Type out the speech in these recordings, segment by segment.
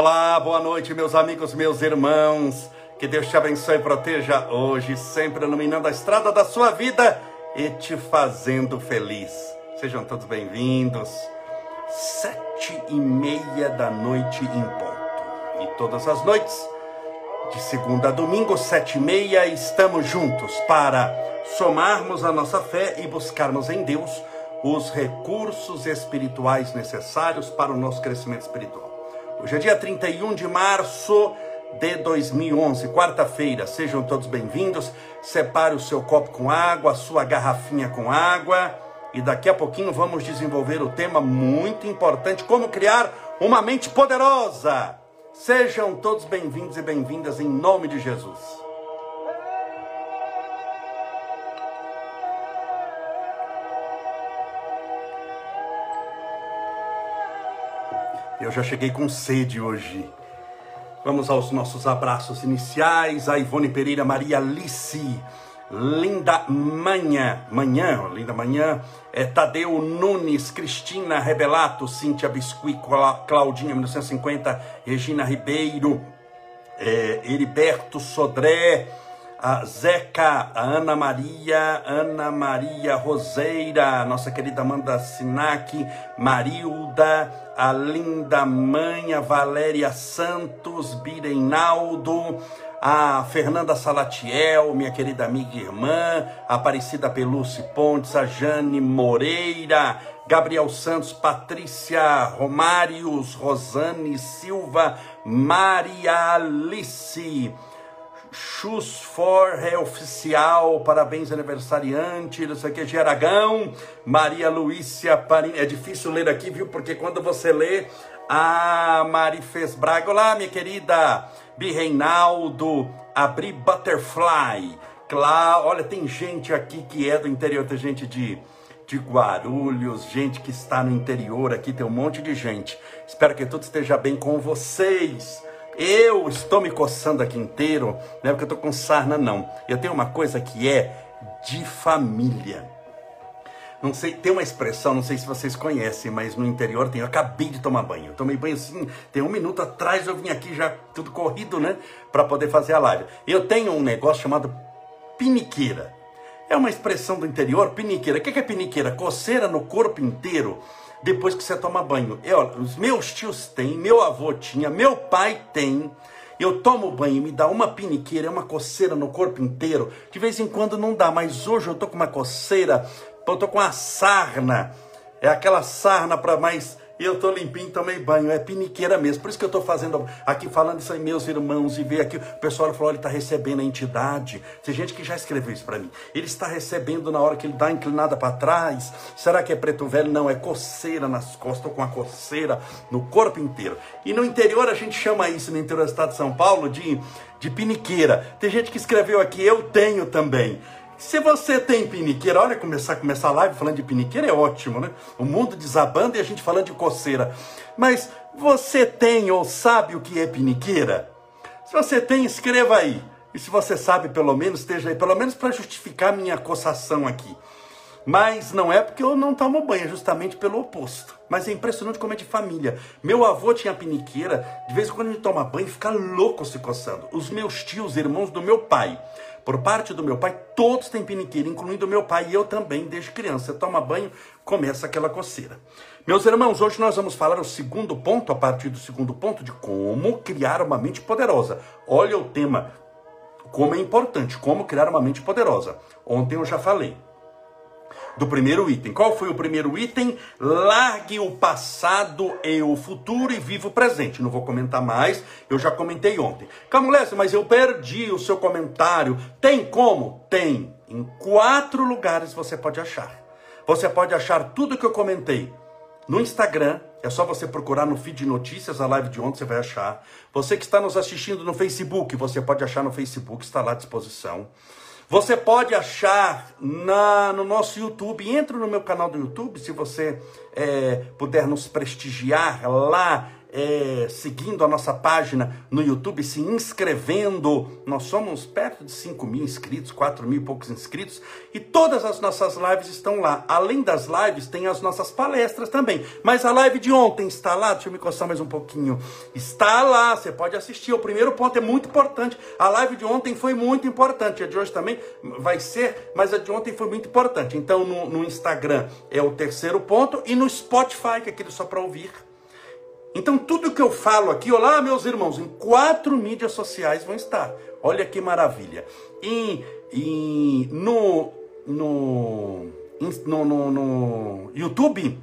Olá, boa noite, meus amigos, meus irmãos. Que Deus te abençoe e proteja hoje, sempre iluminando a estrada da sua vida e te fazendo feliz. Sejam todos bem-vindos. Sete e meia da noite em ponto. E todas as noites, de segunda a domingo, sete e meia, estamos juntos para somarmos a nossa fé e buscarmos em Deus os recursos espirituais necessários para o nosso crescimento espiritual. Hoje é dia 31 de março de 2011, quarta-feira. Sejam todos bem-vindos. Separe o seu copo com água, a sua garrafinha com água. E daqui a pouquinho vamos desenvolver o tema muito importante: como criar uma mente poderosa. Sejam todos bem-vindos e bem-vindas em nome de Jesus. Eu já cheguei com sede hoje. Vamos aos nossos abraços iniciais. A Ivone Pereira, Maria Alice, Linda Manhã, Manhã, Linda Manhã, é, Tadeu Nunes, Cristina Rebelato, Cíntia Biscuit, Claudinha, 1950, Regina Ribeiro, é, Heriberto Sodré, a Zeca, a Ana Maria, Ana Maria Roseira, nossa querida Amanda Sinac, Marilda, a linda mãe, a Valéria Santos, Bireinaldo, a Fernanda Salatiel, minha querida amiga e irmã, a Aparecida Peluce Pontes, a Jane Moreira, Gabriel Santos, Patrícia Romários, Rosane Silva, Maria Alice, Chus for é oficial, parabéns aniversariante, isso aqui é de Aragão, Maria Luícia Parim, é difícil ler aqui, viu, porque quando você lê, a Marifes Braga, olá minha querida, Bi Reinaldo, Abri Butterfly, claro, olha, tem gente aqui que é do interior, tem gente de, de Guarulhos, gente que está no interior aqui, tem um monte de gente, espero que tudo esteja bem com vocês, eu estou me coçando aqui inteiro, não é porque eu estou com sarna, não. Eu tenho uma coisa que é de família. Não sei, tem uma expressão, não sei se vocês conhecem, mas no interior tem. Eu acabei de tomar banho. Eu tomei banho assim, tem um minuto atrás eu vim aqui já tudo corrido, né? Para poder fazer a live. Eu tenho um negócio chamado piniqueira. É uma expressão do interior, piniqueira. O que é piniqueira? Coceira no corpo inteiro depois que você toma banho. Eu, os meus tios têm, meu avô tinha, meu pai tem. Eu tomo banho e me dá uma piniqueira, é uma coceira no corpo inteiro. De vez em quando não dá, mas hoje eu tô com uma coceira, eu tô com uma sarna. É aquela sarna para mais e eu tô limpinho, tomei banho, é piniqueira mesmo. Por isso que eu tô fazendo aqui, falando isso aí, meus irmãos, e ver aqui, o pessoal falou, ele está recebendo a entidade. Tem gente que já escreveu isso para mim. Ele está recebendo na hora que ele dá inclinada para trás. Será que é preto velho? Não, é coceira nas costas, tô com uma coceira no corpo inteiro. E no interior a gente chama isso, no interior do estado de São Paulo, de, de piniqueira. Tem gente que escreveu aqui, eu tenho também. Se você tem piniqueira, olha, começar, começar a live falando de piniqueira é ótimo, né? O mundo desabando e a gente falando de coceira. Mas você tem ou sabe o que é piniqueira? Se você tem, escreva aí. E se você sabe, pelo menos, esteja aí, pelo menos para justificar minha coçação aqui. Mas não é porque eu não tomo banho, é justamente pelo oposto. Mas é impressionante como é de família. Meu avô tinha piniqueira, de vez em quando gente toma banho, fica louco se coçando. Os meus tios, irmãos do meu pai, por parte do meu pai, todos têm piniqueira, incluindo meu pai e eu também, desde criança. Toma banho, começa aquela coceira. Meus irmãos, hoje nós vamos falar o segundo ponto, a partir do segundo ponto, de como criar uma mente poderosa. Olha o tema, como é importante, como criar uma mente poderosa. Ontem eu já falei do primeiro item. Qual foi o primeiro item? Largue o passado e o futuro e viva o presente. Não vou comentar mais, eu já comentei ontem. Camulés, mas eu perdi o seu comentário. Tem como? Tem. Em quatro lugares você pode achar. Você pode achar tudo que eu comentei no Instagram, é só você procurar no feed de notícias, a live de ontem você vai achar. Você que está nos assistindo no Facebook, você pode achar no Facebook, está lá à disposição. Você pode achar na, no nosso YouTube. Entra no meu canal do YouTube, se você é, puder nos prestigiar lá é, seguindo a nossa página no YouTube, se inscrevendo. Nós somos perto de 5 mil inscritos, 4 mil e poucos inscritos, e todas as nossas lives estão lá. Além das lives, tem as nossas palestras também. Mas a live de ontem está lá, deixa eu me coçar mais um pouquinho. Está lá, você pode assistir. O primeiro ponto é muito importante. A live de ontem foi muito importante, a de hoje também vai ser, mas a de ontem foi muito importante. Então, no, no Instagram é o terceiro ponto, e no Spotify, que é aquele só para ouvir então, tudo que eu falo aqui, olá, meus irmãos, em quatro mídias sociais vão estar. Olha que maravilha. E, no, no, no, no, no YouTube,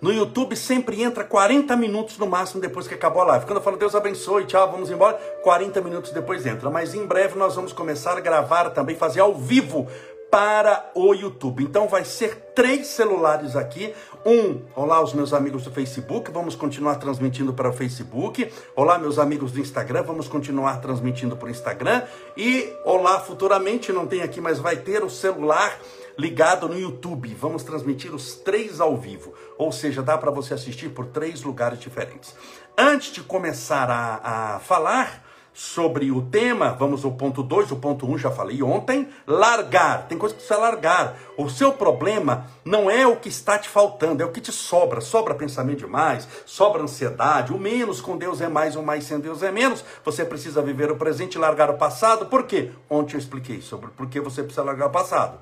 no YouTube sempre entra 40 minutos no máximo depois que acabou a live. Quando eu falo Deus abençoe, tchau, vamos embora, 40 minutos depois entra. Mas em breve nós vamos começar a gravar também, fazer ao vivo para o YouTube. Então vai ser três celulares aqui. Um, olá os meus amigos do Facebook, vamos continuar transmitindo para o Facebook. Olá meus amigos do Instagram, vamos continuar transmitindo para o Instagram. E olá futuramente, não tem aqui, mas vai ter o celular ligado no YouTube. Vamos transmitir os três ao vivo, ou seja, dá para você assistir por três lugares diferentes. Antes de começar a, a falar, sobre o tema, vamos ao ponto 2, o ponto 1 um, já falei ontem, largar. Tem coisa que você largar. O seu problema não é o que está te faltando, é o que te sobra. Sobra pensamento demais, sobra ansiedade. O menos com Deus é mais, o mais sem Deus é menos. Você precisa viver o presente e largar o passado. Por quê? Ontem eu expliquei sobre por que você precisa largar o passado.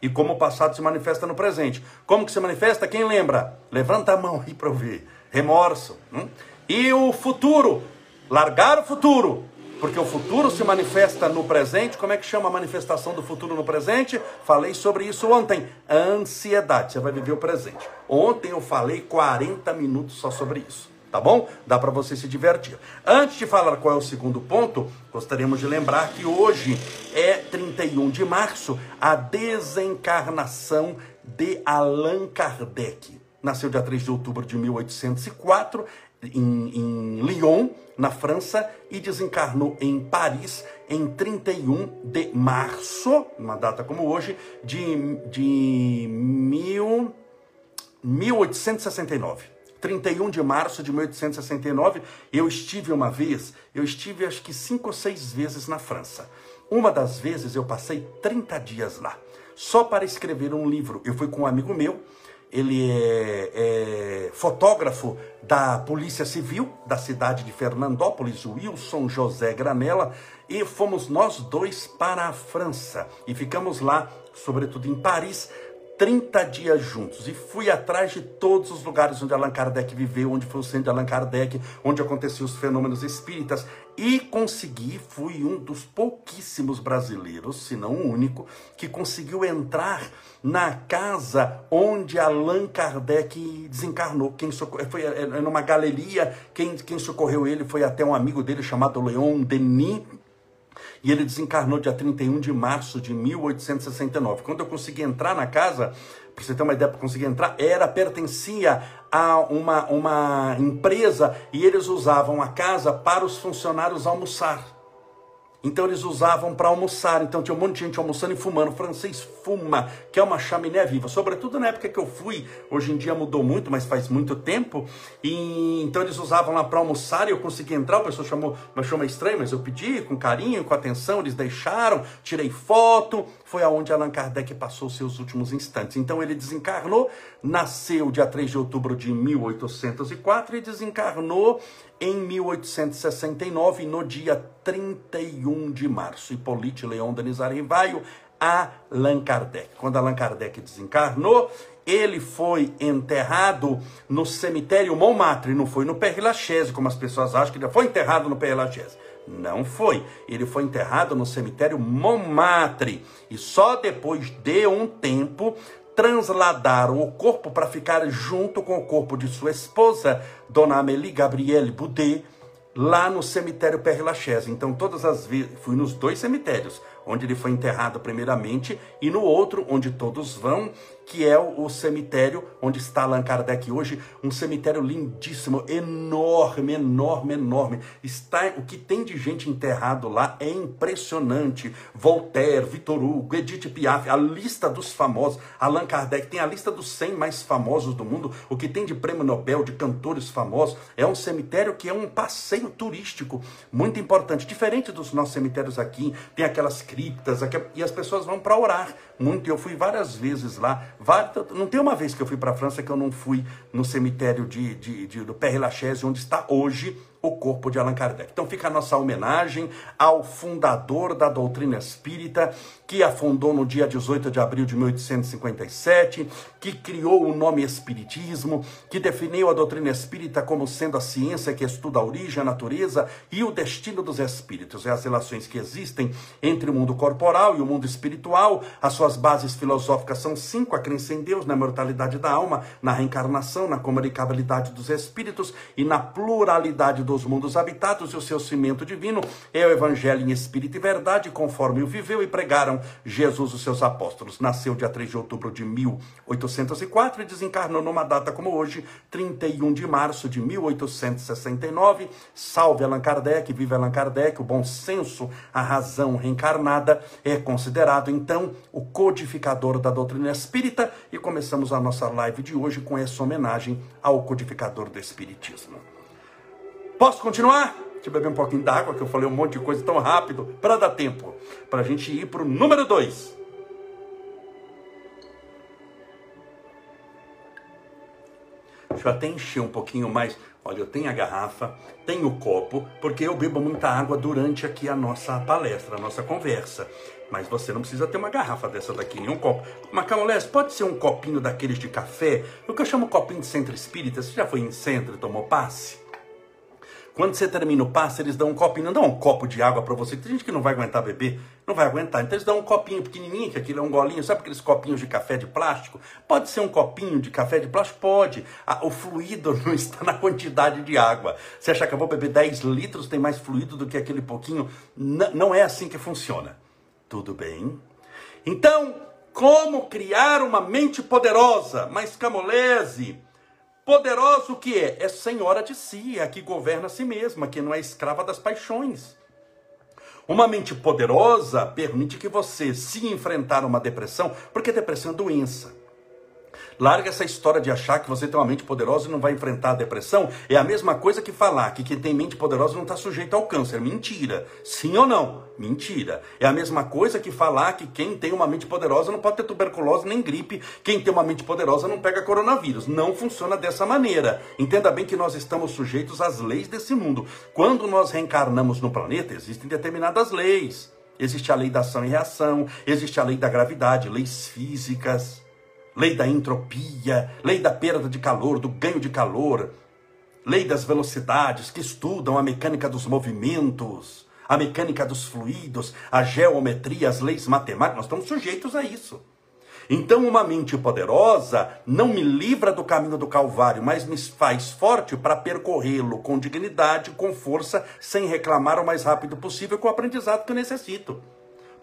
E como o passado se manifesta no presente. Como que se manifesta? Quem lembra? Levanta a mão aí para eu ver. Remorso. Hum? E o futuro? Largar o futuro porque o futuro se manifesta no presente. Como é que chama a manifestação do futuro no presente? Falei sobre isso ontem. Ansiedade. Você vai viver o presente. Ontem eu falei 40 minutos só sobre isso. Tá bom? Dá para você se divertir. Antes de falar qual é o segundo ponto, gostaríamos de lembrar que hoje é 31 de março, a desencarnação de Allan Kardec. Nasceu dia 3 de outubro de 1804 em, em Lyon, na França, e desencarnou em Paris em 31 de março, uma data como hoje, de, de mil, 1869. 31 de março de 1869, eu estive uma vez, eu estive acho que cinco ou seis vezes na França. Uma das vezes eu passei 30 dias lá, só para escrever um livro. Eu fui com um amigo meu, ele é, é, fotógrafo da Polícia Civil da cidade de Fernandópolis, Wilson José Granella, e fomos nós dois para a França. E ficamos lá, sobretudo em Paris, 30 dias juntos. E fui atrás de todos os lugares onde Allan Kardec viveu, onde foi o centro de Allan Kardec, onde aconteciam os fenômenos espíritas. E consegui, fui um dos pouquíssimos brasileiros, se não o único, que conseguiu entrar na casa onde Allan Kardec desencarnou. Quem socorreu, foi é, é, numa galeria, quem, quem socorreu ele foi até um amigo dele chamado Leon Denis, e ele desencarnou dia 31 de março de 1869. Quando eu consegui entrar na casa, para você ter uma ideia, para conseguir entrar, era, pertencia a uma, uma empresa e eles usavam a casa para os funcionários almoçar. Então eles usavam para almoçar. Então tinha um monte de gente almoçando e fumando. O francês fuma, que é uma chaminé viva. Sobretudo na época que eu fui. Hoje em dia mudou muito, mas faz muito tempo. E então eles usavam lá para almoçar e eu consegui entrar. O pessoal chamou, me achou estranho, mas eu pedi com carinho, com atenção. Eles deixaram, tirei foto. Foi aonde Allan Kardec passou seus últimos instantes. Então ele desencarnou, nasceu dia 3 de outubro de 1804 e desencarnou em 1869, no dia 31 de março. Hippolyte Leon Denis Rivaio, Allan Kardec. Quando Allan Kardec desencarnou, ele foi enterrado no cemitério Montmartre, não foi no Père Lachaise, como as pessoas acham que ele foi enterrado no Père Lachaise. Não foi. Ele foi enterrado no cemitério Montmartre. E só depois de um tempo transladaram o corpo para ficar junto com o corpo de sua esposa, Dona Amélie Gabrielle Boudet, lá no cemitério Père Lachaise. Então, todas as vezes, fui nos dois cemitérios, onde ele foi enterrado primeiramente, e no outro, onde todos vão, que é o, cemitério onde está Allan Kardec hoje, um cemitério lindíssimo, enorme, enorme, enorme. Está o que tem de gente enterrado lá é impressionante. Voltaire, Victor Hugo, Edith Piaf, a lista dos famosos, Allan Kardec tem a lista dos 100 mais famosos do mundo, o que tem de prêmio Nobel, de cantores famosos. É um cemitério que é um passeio turístico muito importante, diferente dos nossos cemitérios aqui, tem aquelas criptas, e as pessoas vão para orar muito. Eu fui várias vezes lá. Não tem uma vez que eu fui para a França que eu não fui no cemitério de, de, de do Père Lachaise, onde está hoje o corpo de Allan Kardec. Então fica a nossa homenagem ao fundador da doutrina espírita, que a fundou no dia 18 de abril de 1857, que criou o nome Espiritismo, que definiu a doutrina espírita como sendo a ciência que estuda a origem, a natureza e o destino dos espíritos, e as relações que existem entre o mundo corporal e o mundo espiritual. As suas bases filosóficas são cinco: a crença em Deus, na mortalidade da alma, na reencarnação, na comunicabilidade dos espíritos e na pluralidade dos mundos habitados, e o seu cimento divino é o evangelho em espírito e verdade, conforme o viveu e pregaram Jesus os seus apóstolos. Nasceu dia 3 de outubro de 1804 e desencarnou numa data como hoje, 31 de março de 1869. Salve Allan Kardec, vive Allan Kardec, o bom senso, a razão reencarnada é considerado então o codificador da doutrina espírita e começamos a nossa live de hoje com essa homenagem ao codificador do espiritismo. Posso continuar? Deixa eu beber um pouquinho d'água, que eu falei um monte de coisa tão rápido, para dar tempo. Para a gente ir para o número 2. Deixa eu até encher um pouquinho mais. Olha, eu tenho a garrafa, tenho o copo, porque eu bebo muita água durante aqui a nossa palestra, a nossa conversa. Mas você não precisa ter uma garrafa dessa daqui, nem um copo. Macamolés, pode ser um copinho daqueles de café? O que eu chamo copinho de centro espírita. Você já foi em centro e tomou passe? Quando você termina o passe, eles dão um copinho, não dão um copo de água para você. Tem gente que não vai aguentar beber, não vai aguentar. Então eles dão um copinho pequenininho, que aquilo é um golinho, sabe aqueles copinhos de café de plástico? Pode ser um copinho de café de plástico? Pode. o fluido não está na quantidade de água. Você acha que eu vou beber 10 litros, tem mais fluido do que aquele pouquinho? Não é assim que funciona. Tudo bem? Então, como criar uma mente poderosa? Mas Camolese Poderosa o que é? É senhora de si, é a que governa a si mesma, que não é escrava das paixões. Uma mente poderosa permite que você, se enfrentar uma depressão, porque depressão é doença. Larga essa história de achar que você tem uma mente poderosa e não vai enfrentar a depressão. É a mesma coisa que falar que quem tem mente poderosa não está sujeito ao câncer. Mentira. Sim ou não? Mentira. É a mesma coisa que falar que quem tem uma mente poderosa não pode ter tuberculose nem gripe. Quem tem uma mente poderosa não pega coronavírus. Não funciona dessa maneira. Entenda bem que nós estamos sujeitos às leis desse mundo. Quando nós reencarnamos no planeta, existem determinadas leis. Existe a lei da ação e reação, existe a lei da gravidade, leis físicas lei da entropia, lei da perda de calor, do ganho de calor, lei das velocidades, que estudam a mecânica dos movimentos, a mecânica dos fluidos, a geometria, as leis matemáticas, nós estamos sujeitos a isso. Então, uma mente poderosa não me livra do caminho do Calvário, mas me faz forte para percorrê-lo com dignidade, com força, sem reclamar o mais rápido possível com o aprendizado que eu necessito.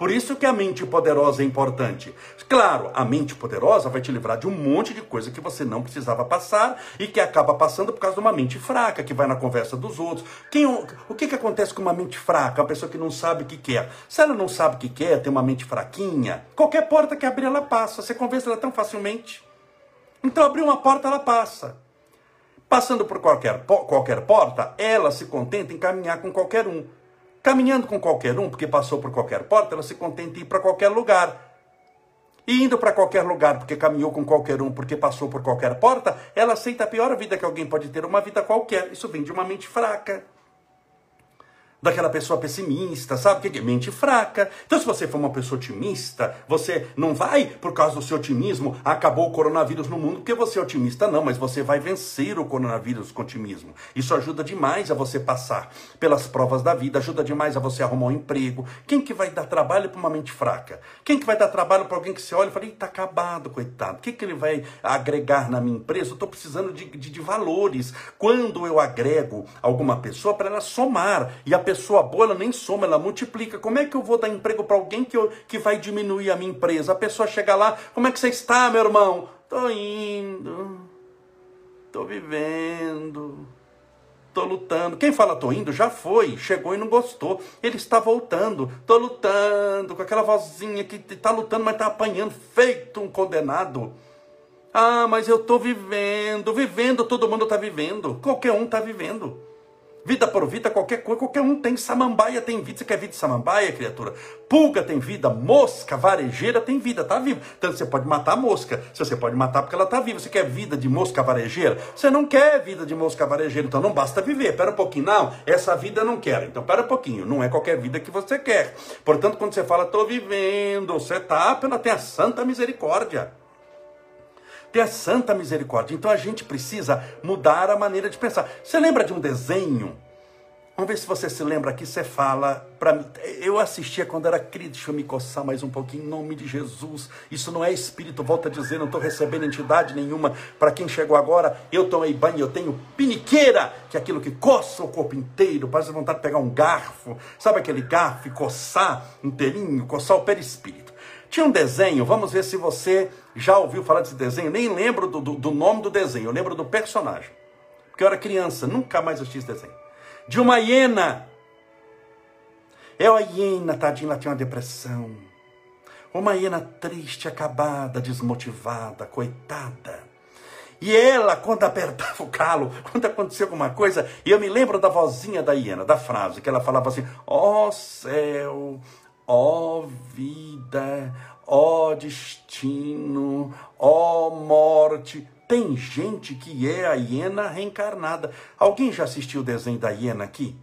Por isso que a mente poderosa é importante. Claro, a mente poderosa vai te livrar de um monte de coisa que você não precisava passar e que acaba passando por causa de uma mente fraca, que vai na conversa dos outros. Quem, o que, que acontece com uma mente fraca? Uma pessoa que não sabe o que quer. Se ela não sabe o que quer, tem uma mente fraquinha, qualquer porta que abrir ela passa. Você convence ela tão facilmente. Então, abrir uma porta, ela passa. Passando por qualquer, qualquer porta, ela se contenta em caminhar com qualquer um. Caminhando com qualquer um, porque passou por qualquer porta, ela se contenta em ir para qualquer lugar. E indo para qualquer lugar, porque caminhou com qualquer um, porque passou por qualquer porta, ela aceita a pior vida que alguém pode ter, uma vida qualquer. Isso vem de uma mente fraca daquela pessoa pessimista, sabe? Que é mente fraca. Então, se você for uma pessoa otimista, você não vai, por causa do seu otimismo, acabou o coronavírus no mundo porque você é otimista, não, mas você vai vencer o coronavírus com otimismo. Isso ajuda demais a você passar pelas provas da vida, ajuda demais a você arrumar um emprego. Quem que vai dar trabalho para uma mente fraca? Quem que vai dar trabalho para alguém que você olha e fala, está acabado, coitado. O que, que ele vai agregar na minha empresa? Eu estou precisando de, de, de valores. Quando eu agrego alguma pessoa para ela somar e a pessoa pessoa boa, ela nem soma, ela multiplica. Como é que eu vou dar emprego para alguém que, eu, que vai diminuir a minha empresa? A pessoa chega lá, como é que você está, meu irmão? Tô indo, tô vivendo, tô lutando. Quem fala tô indo já foi, chegou e não gostou. Ele está voltando, tô lutando, com aquela vozinha que tá lutando, mas tá apanhando, feito um condenado. Ah, mas eu tô vivendo, vivendo, todo mundo tá vivendo, qualquer um tá vivendo. Vida por vida, qualquer coisa, qualquer um tem. Samambaia tem vida. Você quer vida de samambaia, criatura? Pulga tem vida, mosca, varejeira tem vida, tá viva. Então você pode matar a mosca. Se você pode matar porque ela tá viva. Você quer vida de mosca varejeira? Você não quer vida de mosca varejeira, então não basta viver. Pera um pouquinho. Não, essa vida eu não quero. Então pera um pouquinho. Não é qualquer vida que você quer. Portanto, quando você fala, tô vivendo, você tá pela a santa misericórdia ter santa misericórdia. Então a gente precisa mudar a maneira de pensar. Você lembra de um desenho? Vamos ver se você se lembra aqui, você fala para mim. Eu assistia quando era criança, deixa eu me coçar mais um pouquinho, em nome de Jesus. Isso não é espírito, volta a dizer, não estou recebendo entidade nenhuma. Para quem chegou agora, eu tomei banho, eu tenho piniqueira, que é aquilo que coça o corpo inteiro, parece vontade de pegar um garfo, sabe aquele garfo e coçar inteirinho, coçar o perispírito. Tinha um desenho, vamos ver se você já ouviu falar desse desenho. Nem lembro do, do, do nome do desenho, eu lembro do personagem. Porque eu era criança, nunca mais assisti esse desenho. De uma hiena. É a hiena, tadinha, ela tinha uma depressão. Uma hiena triste, acabada, desmotivada, coitada. E ela, quando apertava o calo, quando acontecia alguma coisa, e eu me lembro da vozinha da hiena, da frase, que ela falava assim: Ó oh, céu, Ó oh vida, ó oh destino, ó oh morte. Tem gente que é a hiena reencarnada. Alguém já assistiu o desenho da hiena aqui?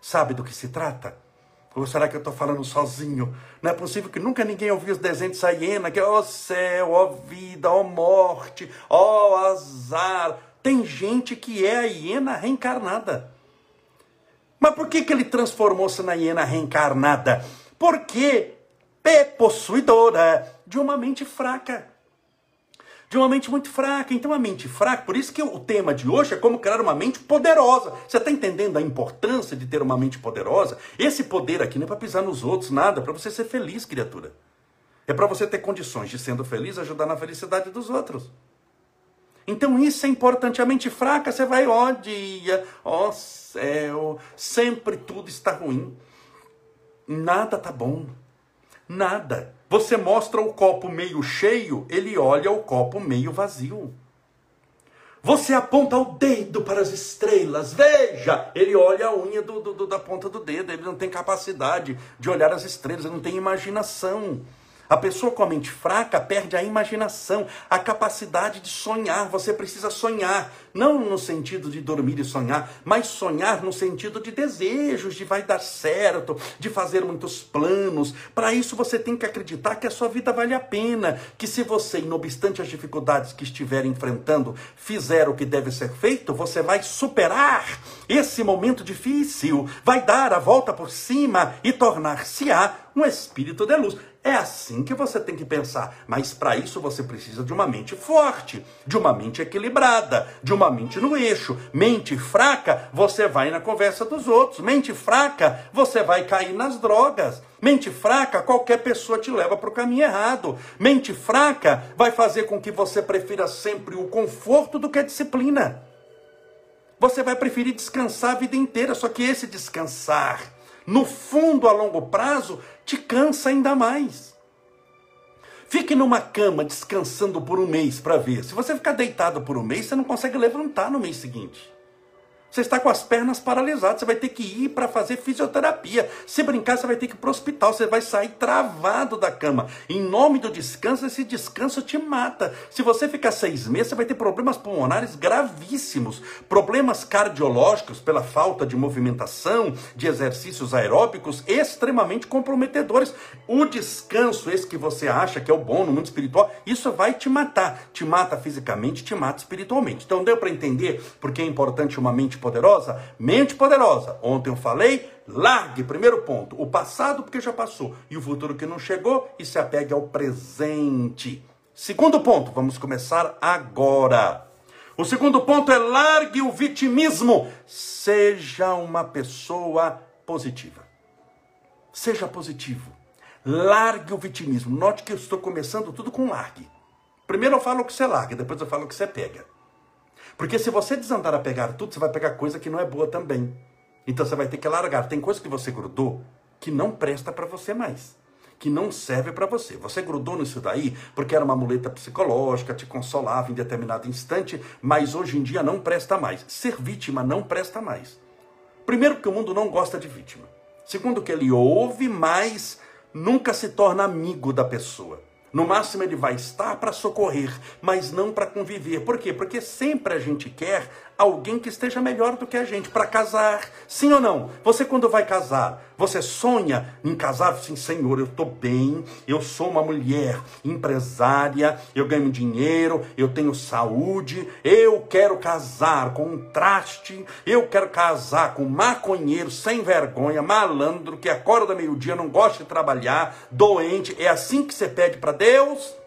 Sabe do que se trata? Ou será que eu estou falando sozinho? Não é possível que nunca ninguém ouviu os desenhos dessa hiena, que é ó céu, ó vida, ó morte, ó azar. Tem gente que é a hiena reencarnada. Mas por que, que ele transformou-se na hiena reencarnada? Porque é possuidora de uma mente fraca. De uma mente muito fraca. Então, a mente fraca, por isso que o tema de hoje é como criar uma mente poderosa. Você está entendendo a importância de ter uma mente poderosa? Esse poder aqui não é para pisar nos outros, nada, é para você ser feliz, criatura. É para você ter condições de, sendo feliz, ajudar na felicidade dos outros. Então isso é importante. A mente fraca, você vai, ó dia, ó céu, sempre tudo está ruim. Nada tá bom. Nada. Você mostra o copo meio cheio, ele olha o copo meio vazio. Você aponta o dedo para as estrelas, veja! Ele olha a unha do, do, da ponta do dedo, ele não tem capacidade de olhar as estrelas, ele não tem imaginação. A pessoa com a mente fraca perde a imaginação, a capacidade de sonhar. Você precisa sonhar, não no sentido de dormir e sonhar, mas sonhar no sentido de desejos, de vai dar certo, de fazer muitos planos. Para isso você tem que acreditar que a sua vida vale a pena, que se você, não obstante as dificuldades que estiver enfrentando, fizer o que deve ser feito, você vai superar esse momento difícil, vai dar a volta por cima e tornar-se-á um espírito de luz. É assim que você tem que pensar. Mas para isso você precisa de uma mente forte, de uma mente equilibrada, de uma mente no eixo. Mente fraca, você vai na conversa dos outros. Mente fraca, você vai cair nas drogas. Mente fraca, qualquer pessoa te leva para o caminho errado. Mente fraca vai fazer com que você prefira sempre o conforto do que a disciplina. Você vai preferir descansar a vida inteira, só que esse descansar, no fundo, a longo prazo, te cansa ainda mais. Fique numa cama descansando por um mês para ver. Se você ficar deitado por um mês, você não consegue levantar no mês seguinte. Você está com as pernas paralisadas, você vai ter que ir para fazer fisioterapia. Se brincar, você vai ter que ir para o hospital, você vai sair travado da cama. Em nome do descanso, esse descanso te mata. Se você ficar seis meses, você vai ter problemas pulmonares gravíssimos, problemas cardiológicos pela falta de movimentação, de exercícios aeróbicos extremamente comprometedores. O descanso, esse que você acha que é o bom no mundo espiritual, isso vai te matar. Te mata fisicamente, te mata espiritualmente. Então deu para entender porque é importante uma mente poderosa? Mente poderosa. Ontem eu falei, largue, primeiro ponto, o passado porque já passou e o futuro que não chegou e se apegue ao presente. Segundo ponto, vamos começar agora. O segundo ponto é largue o vitimismo. Seja uma pessoa positiva. Seja positivo. Largue o vitimismo. Note que eu estou começando tudo com largue. Primeiro eu falo o que você larga, depois eu falo o que você pega. Porque se você desandar a pegar tudo, você vai pegar coisa que não é boa também. Então você vai ter que largar. Tem coisa que você grudou que não presta para você mais. Que não serve para você. Você grudou nisso daí porque era uma muleta psicológica, te consolava em determinado instante, mas hoje em dia não presta mais. Ser vítima não presta mais. Primeiro, que o mundo não gosta de vítima. Segundo, que ele ouve, mas nunca se torna amigo da pessoa. No máximo ele vai estar para socorrer, mas não para conviver. Por quê? Porque sempre a gente quer alguém que esteja melhor do que a gente para casar. Sim ou não? Você quando vai casar, você sonha em casar? Sim, Senhor, eu estou bem, eu sou uma mulher empresária, eu ganho dinheiro, eu tenho saúde, eu quero casar com um traste, eu quero casar com um maconheiro sem vergonha, malandro, que acorda meio-dia, não gosta de trabalhar, doente. É assim que você pede para Deus?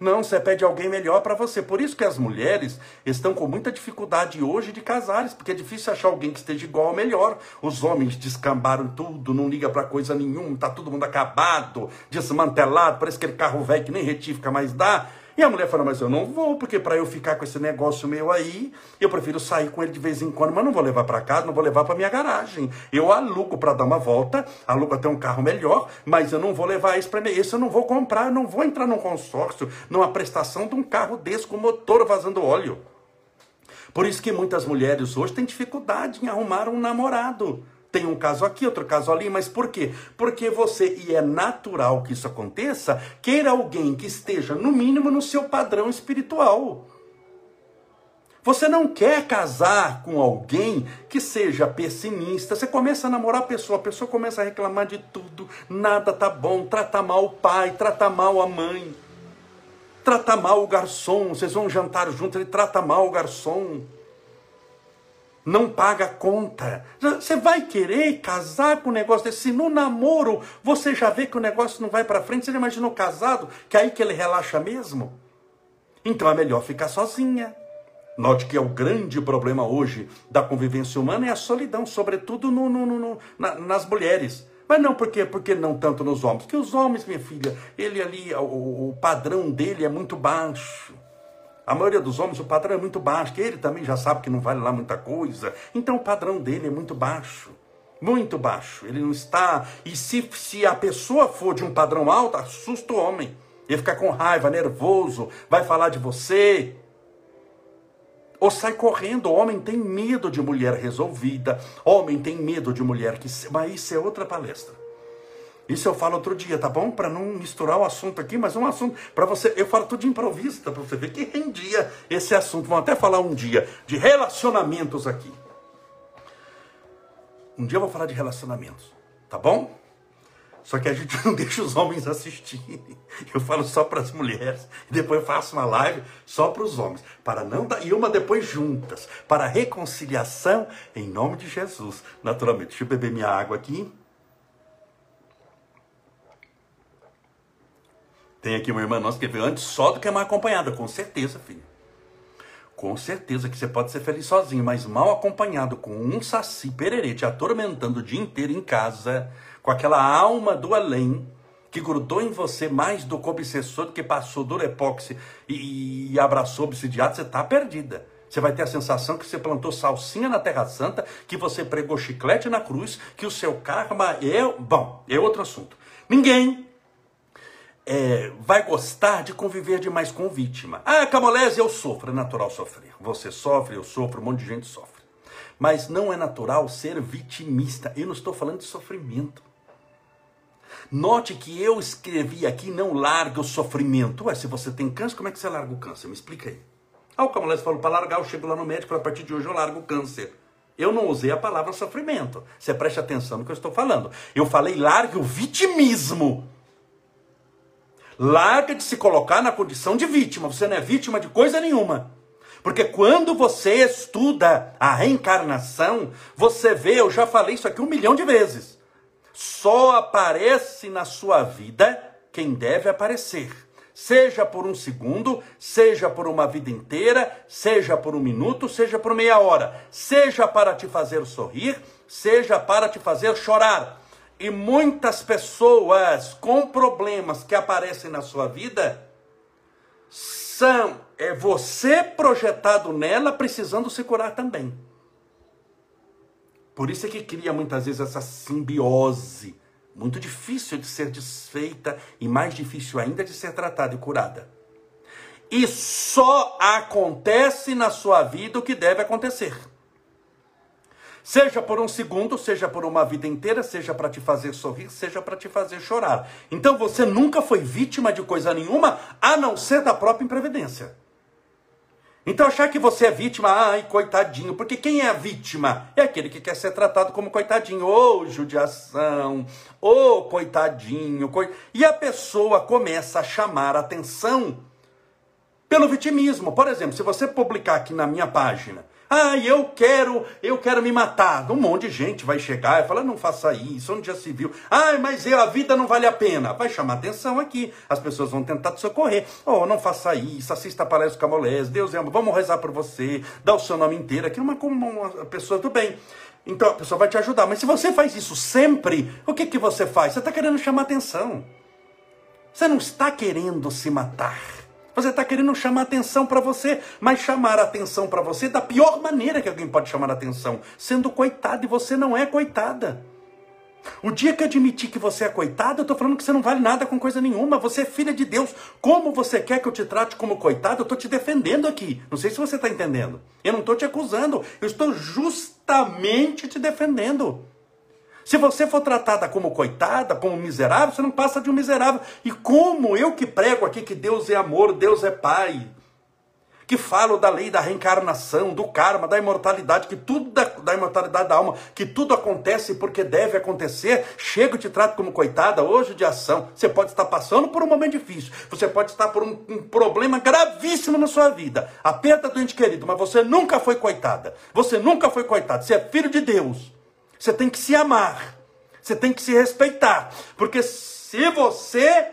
Não, você pede alguém melhor para você. Por isso que as mulheres estão com muita dificuldade hoje de casares, porque é difícil achar alguém que esteja igual ou melhor. Os homens descambaram tudo, não liga para coisa nenhuma, tá todo mundo acabado, desmantelado, parece aquele carro velho que nem retífica mais dá. E a mulher fala, mas eu não vou, porque para eu ficar com esse negócio meu aí, eu prefiro sair com ele de vez em quando, mas não vou levar para casa, não vou levar para minha garagem. Eu alugo para dar uma volta, alugo até um carro melhor, mas eu não vou levar isso para mim. Esse eu não vou comprar, eu não vou entrar num consórcio, numa prestação de um carro desse com motor vazando óleo. Por isso que muitas mulheres hoje têm dificuldade em arrumar um namorado. Tem um caso aqui, outro caso ali, mas por quê? Porque você, e é natural que isso aconteça, queira alguém que esteja, no mínimo, no seu padrão espiritual. Você não quer casar com alguém que seja pessimista. Você começa a namorar a pessoa, a pessoa começa a reclamar de tudo, nada tá bom, trata mal o pai, trata mal a mãe, trata mal o garçom. Vocês vão jantar junto, ele trata mal o garçom não paga conta. Você vai querer casar com um negócio desse? Se no namoro você já vê que o negócio não vai para frente, você já imaginou casado, que é aí que ele relaxa mesmo? Então é melhor ficar sozinha. Note que é o grande problema hoje da convivência humana é a solidão, sobretudo no, no, no, na, nas mulheres. Mas não por quê? Porque não tanto nos homens. Porque os homens, minha filha, ele ali, o, o padrão dele é muito baixo. A maioria dos homens, o padrão é muito baixo, que ele também já sabe que não vale lá muita coisa. Então o padrão dele é muito baixo. Muito baixo. Ele não está. E se, se a pessoa for de um padrão alto, assusta o homem. Ele fica com raiva, nervoso, vai falar de você. Ou sai correndo. O homem tem medo de mulher resolvida. Homem tem medo de mulher que. Mas isso é outra palestra. Isso eu falo outro dia, tá bom? Para não misturar o assunto aqui, mas um assunto para você. Eu falo tudo de improviso, tá? para você ver que rendia esse assunto. Vamos até falar um dia de relacionamentos aqui. Um dia eu vou falar de relacionamentos, tá bom? Só que a gente não deixa os homens assistirem. Eu falo só para as mulheres. E depois eu faço uma live só para os homens. Para não dar. E uma depois juntas. Para reconciliação em nome de Jesus. Naturalmente. Deixa eu beber minha água aqui. Tem aqui uma irmã nossa que veio antes só do que mal acompanhada, com certeza, filho. Com certeza que você pode ser feliz sozinho, mas mal acompanhado com um saci pererê te atormentando o dia inteiro em casa, com aquela alma do além que grudou em você mais do que obsessor, do que passou do epóxi e, e abraçou obsidiado, você está perdida. Você vai ter a sensação que você plantou salsinha na Terra Santa, que você pregou chiclete na cruz, que o seu karma é. Bom, é outro assunto. Ninguém é, vai gostar de conviver demais com vítima. Ah, Camolese, eu sofro, é natural sofrer. Você sofre, eu sofro, um monte de gente sofre. Mas não é natural ser vitimista. Eu não estou falando de sofrimento. Note que eu escrevi aqui, não larga o sofrimento. Ué, se você tem câncer, como é que você larga o câncer? Me explica aí. Ah, o Camolese falou para largar, eu chego lá no médico, a partir de hoje eu largo o câncer. Eu não usei a palavra sofrimento. Você preste atenção no que eu estou falando. Eu falei largue o vitimismo. Larga de se colocar na condição de vítima. Você não é vítima de coisa nenhuma. Porque quando você estuda a reencarnação, você vê, eu já falei isso aqui um milhão de vezes. Só aparece na sua vida quem deve aparecer. Seja por um segundo, seja por uma vida inteira, seja por um minuto, seja por meia hora, seja para te fazer sorrir, seja para te fazer chorar. E muitas pessoas com problemas que aparecem na sua vida são é você projetado nela precisando se curar também. Por isso é que cria muitas vezes essa simbiose, muito difícil de ser desfeita e mais difícil ainda de ser tratada e curada. E só acontece na sua vida o que deve acontecer. Seja por um segundo, seja por uma vida inteira, seja para te fazer sorrir, seja para te fazer chorar. Então você nunca foi vítima de coisa nenhuma, a não ser da própria imprevidência. Então achar que você é vítima, ai, coitadinho, porque quem é a vítima? É aquele que quer ser tratado como coitadinho, ou oh, judiação, ou oh, coitadinho, coi... e a pessoa começa a chamar atenção pelo vitimismo. Por exemplo, se você publicar aqui na minha página, ah, eu quero, eu quero me matar. Um monte de gente vai chegar e falar, não faça isso, onde já se viu. Ah, mas eu, a vida não vale a pena. Vai chamar atenção aqui. As pessoas vão tentar te socorrer. Oh, não faça isso, assista a palestra Camolés, Deus ama, vamos rezar por você, dá o seu nome inteiro aqui, uma, uma pessoa do bem. Então a pessoa vai te ajudar. Mas se você faz isso sempre, o que, que você faz? Você está querendo chamar atenção. Você não está querendo se matar. Você está querendo chamar atenção para você, mas chamar atenção para você da pior maneira que alguém pode chamar atenção, sendo coitado e você não é coitada. O dia que admitir que você é coitada, eu estou falando que você não vale nada com coisa nenhuma. Você é filha de Deus. Como você quer que eu te trate como coitada? Eu estou te defendendo aqui. Não sei se você está entendendo. Eu não estou te acusando. Eu estou justamente te defendendo. Se você for tratada como coitada, como miserável, você não passa de um miserável. E como eu que prego aqui que Deus é amor, Deus é Pai, que falo da lei da reencarnação, do karma, da imortalidade, que tudo da, da imortalidade da alma, que tudo acontece porque deve acontecer, chego e te trato como coitada hoje de ação. Você pode estar passando por um momento difícil, você pode estar por um, um problema gravíssimo na sua vida, a perda do ente querido, mas você nunca foi coitada. Você nunca foi coitado. Você é filho de Deus. Você tem que se amar. Você tem que se respeitar. Porque se você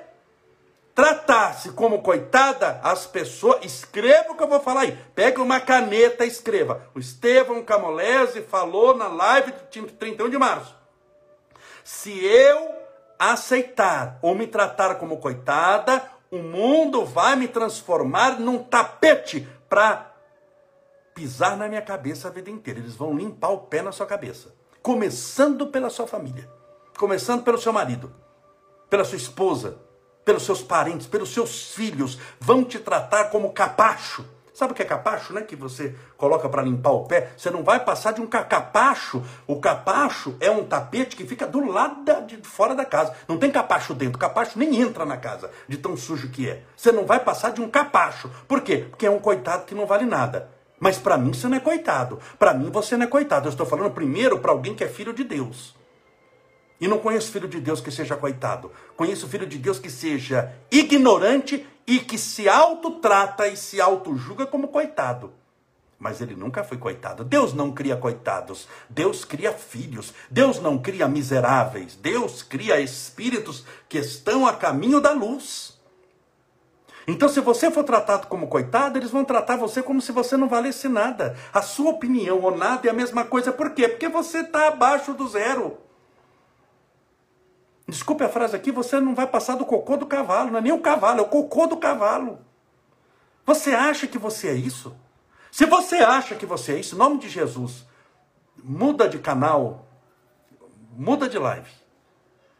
tratasse como coitada as pessoas, escreva o que eu vou falar aí. Pega uma caneta e escreva. O Estevão Camolese falou na live do 31 de março. Se eu aceitar ou me tratar como coitada, o mundo vai me transformar num tapete para pisar na minha cabeça a vida inteira. Eles vão limpar o pé na sua cabeça começando pela sua família, começando pelo seu marido, pela sua esposa, pelos seus parentes, pelos seus filhos, vão te tratar como capacho. Sabe o que é capacho, né? Que você coloca para limpar o pé. Você não vai passar de um capacho. O capacho é um tapete que fica do lado de fora da casa. Não tem capacho dentro. Capacho nem entra na casa, de tão sujo que é. Você não vai passar de um capacho. Por quê? Porque é um coitado que não vale nada. Mas para mim você não é coitado. Para mim você não é coitado. Eu estou falando primeiro para alguém que é filho de Deus. E não conheço filho de Deus que seja coitado. Conheço filho de Deus que seja ignorante e que se autotrata e se autojulga como coitado. Mas ele nunca foi coitado. Deus não cria coitados. Deus cria filhos. Deus não cria miseráveis. Deus cria espíritos que estão a caminho da luz. Então, se você for tratado como coitado, eles vão tratar você como se você não valesse nada. A sua opinião ou nada é a mesma coisa. Por quê? Porque você está abaixo do zero. Desculpe a frase aqui, você não vai passar do cocô do cavalo. Não é nem o cavalo, é o cocô do cavalo. Você acha que você é isso? Se você acha que você é isso, em nome de Jesus, muda de canal, muda de live.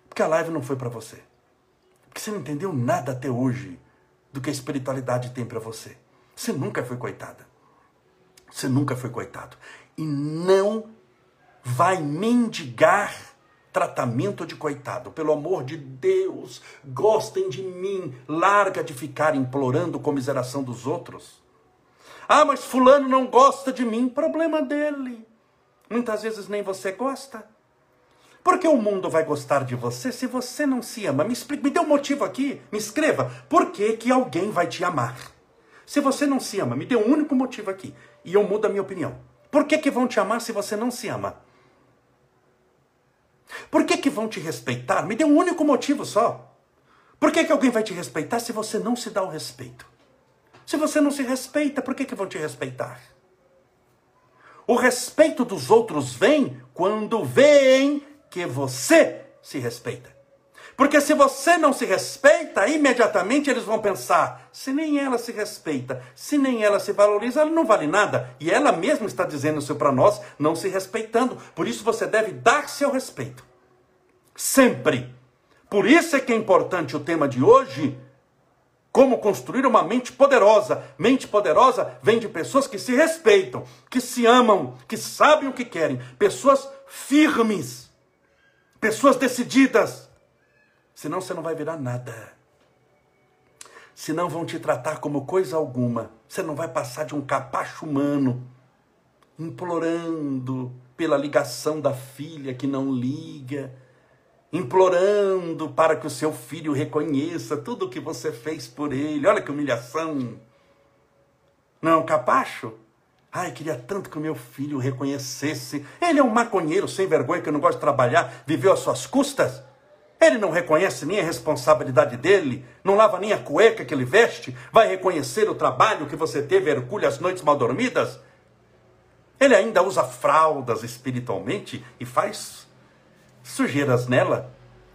Porque a live não foi para você. Porque você não entendeu nada até hoje do que a espiritualidade tem para você. Você nunca foi coitada. Você nunca foi coitado. E não vai mendigar tratamento de coitado. Pelo amor de Deus, gostem de mim. Larga de ficar implorando comiseração dos outros. Ah, mas fulano não gosta de mim. Problema dele. Muitas vezes nem você gosta. Por que o mundo vai gostar de você se você não se ama? Me explique, me dê um motivo aqui, me escreva. Por que, que alguém vai te amar? Se você não se ama, me dê um único motivo aqui. E eu mudo a minha opinião. Por que, que vão te amar se você não se ama? Por que, que vão te respeitar? Me dê um único motivo só. Por que, que alguém vai te respeitar se você não se dá o respeito? Se você não se respeita, por que, que vão te respeitar? O respeito dos outros vem quando veem que você se respeita. Porque se você não se respeita, imediatamente eles vão pensar: se nem ela se respeita, se nem ela se valoriza, ela não vale nada. E ela mesma está dizendo isso para nós, não se respeitando. Por isso você deve dar seu respeito. Sempre. Por isso é que é importante o tema de hoje. Como construir uma mente poderosa. Mente poderosa vem de pessoas que se respeitam, que se amam, que sabem o que querem. Pessoas firmes. Pessoas decididas Senão você não vai virar nada. Senão vão te tratar como coisa alguma. Você não vai passar de um capacho humano, implorando pela ligação da filha que não liga, implorando para que o seu filho reconheça tudo o que você fez por ele. Olha que humilhação. Não é capacho? Ai, queria tanto que o meu filho reconhecesse. Ele é um maconheiro sem vergonha que não gosta de trabalhar, viveu às suas custas. Ele não reconhece nem a responsabilidade dele, não lava nem a cueca que ele veste, vai reconhecer o trabalho que você teve, hercule as noites mal dormidas? Ele ainda usa fraldas espiritualmente e faz sujeiras nela